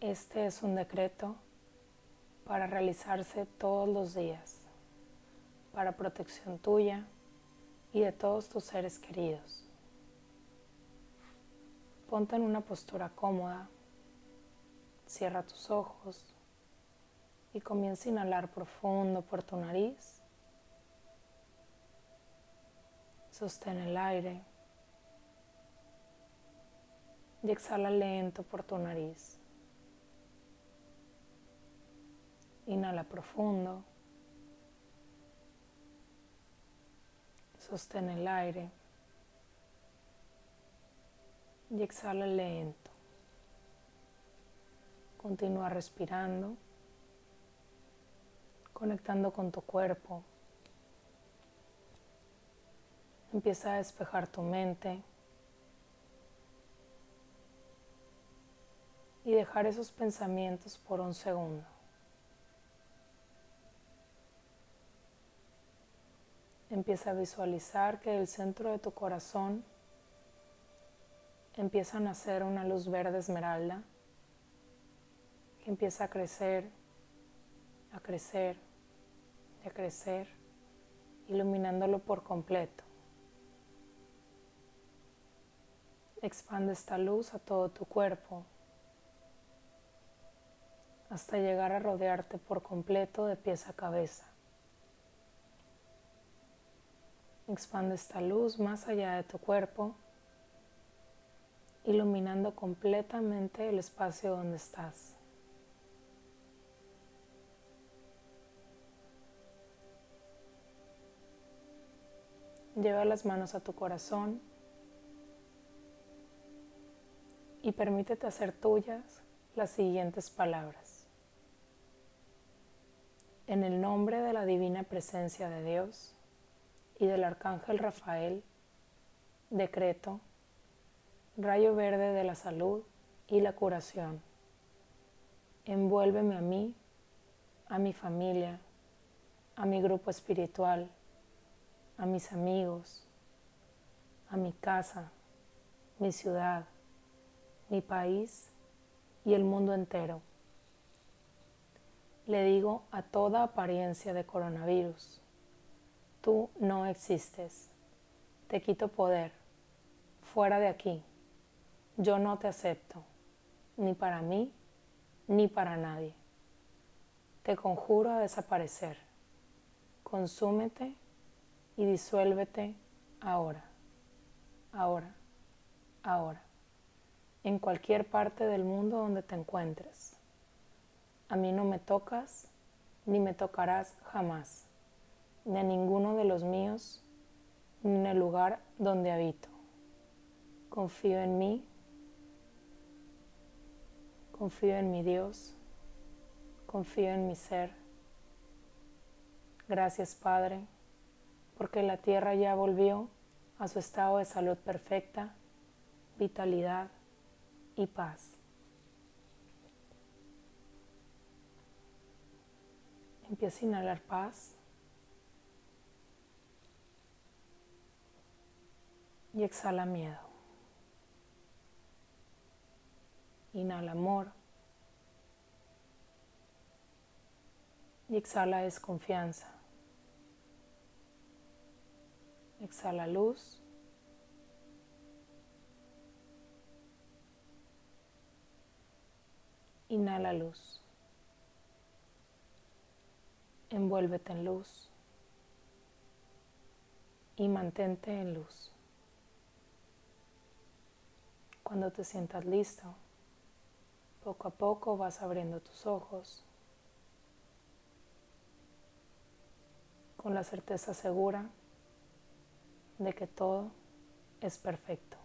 Este es un decreto para realizarse todos los días, para protección tuya y de todos tus seres queridos. Ponte en una postura cómoda, cierra tus ojos y comienza a inhalar profundo por tu nariz. Sostén el aire y exhala lento por tu nariz. Inhala profundo. Sostén el aire. Y exhala lento. Continúa respirando, conectando con tu cuerpo. Empieza a despejar tu mente y dejar esos pensamientos por un segundo. Empieza a visualizar que del centro de tu corazón empieza a nacer una luz verde esmeralda que empieza a crecer, a crecer a crecer, iluminándolo por completo. Expande esta luz a todo tu cuerpo hasta llegar a rodearte por completo de pies a cabeza. Expande esta luz más allá de tu cuerpo, iluminando completamente el espacio donde estás. Lleva las manos a tu corazón y permítete hacer tuyas las siguientes palabras. En el nombre de la divina presencia de Dios, y del Arcángel Rafael, decreto, rayo verde de la salud y la curación. Envuélveme a mí, a mi familia, a mi grupo espiritual, a mis amigos, a mi casa, mi ciudad, mi país y el mundo entero. Le digo a toda apariencia de coronavirus, Tú no existes. Te quito poder. Fuera de aquí. Yo no te acepto. Ni para mí, ni para nadie. Te conjuro a desaparecer. Consúmete y disuélvete ahora. Ahora. Ahora. En cualquier parte del mundo donde te encuentres. A mí no me tocas ni me tocarás jamás ni a ninguno de los míos, ni en el lugar donde habito. Confío en mí, confío en mi Dios, confío en mi ser. Gracias Padre, porque la tierra ya volvió a su estado de salud perfecta, vitalidad y paz. Empieza a inhalar paz. Y exhala miedo. Inhala amor y exhala desconfianza. Exhala luz. Inhala luz. Envuélvete en luz y mantente en luz. Cuando te sientas listo, poco a poco vas abriendo tus ojos con la certeza segura de que todo es perfecto.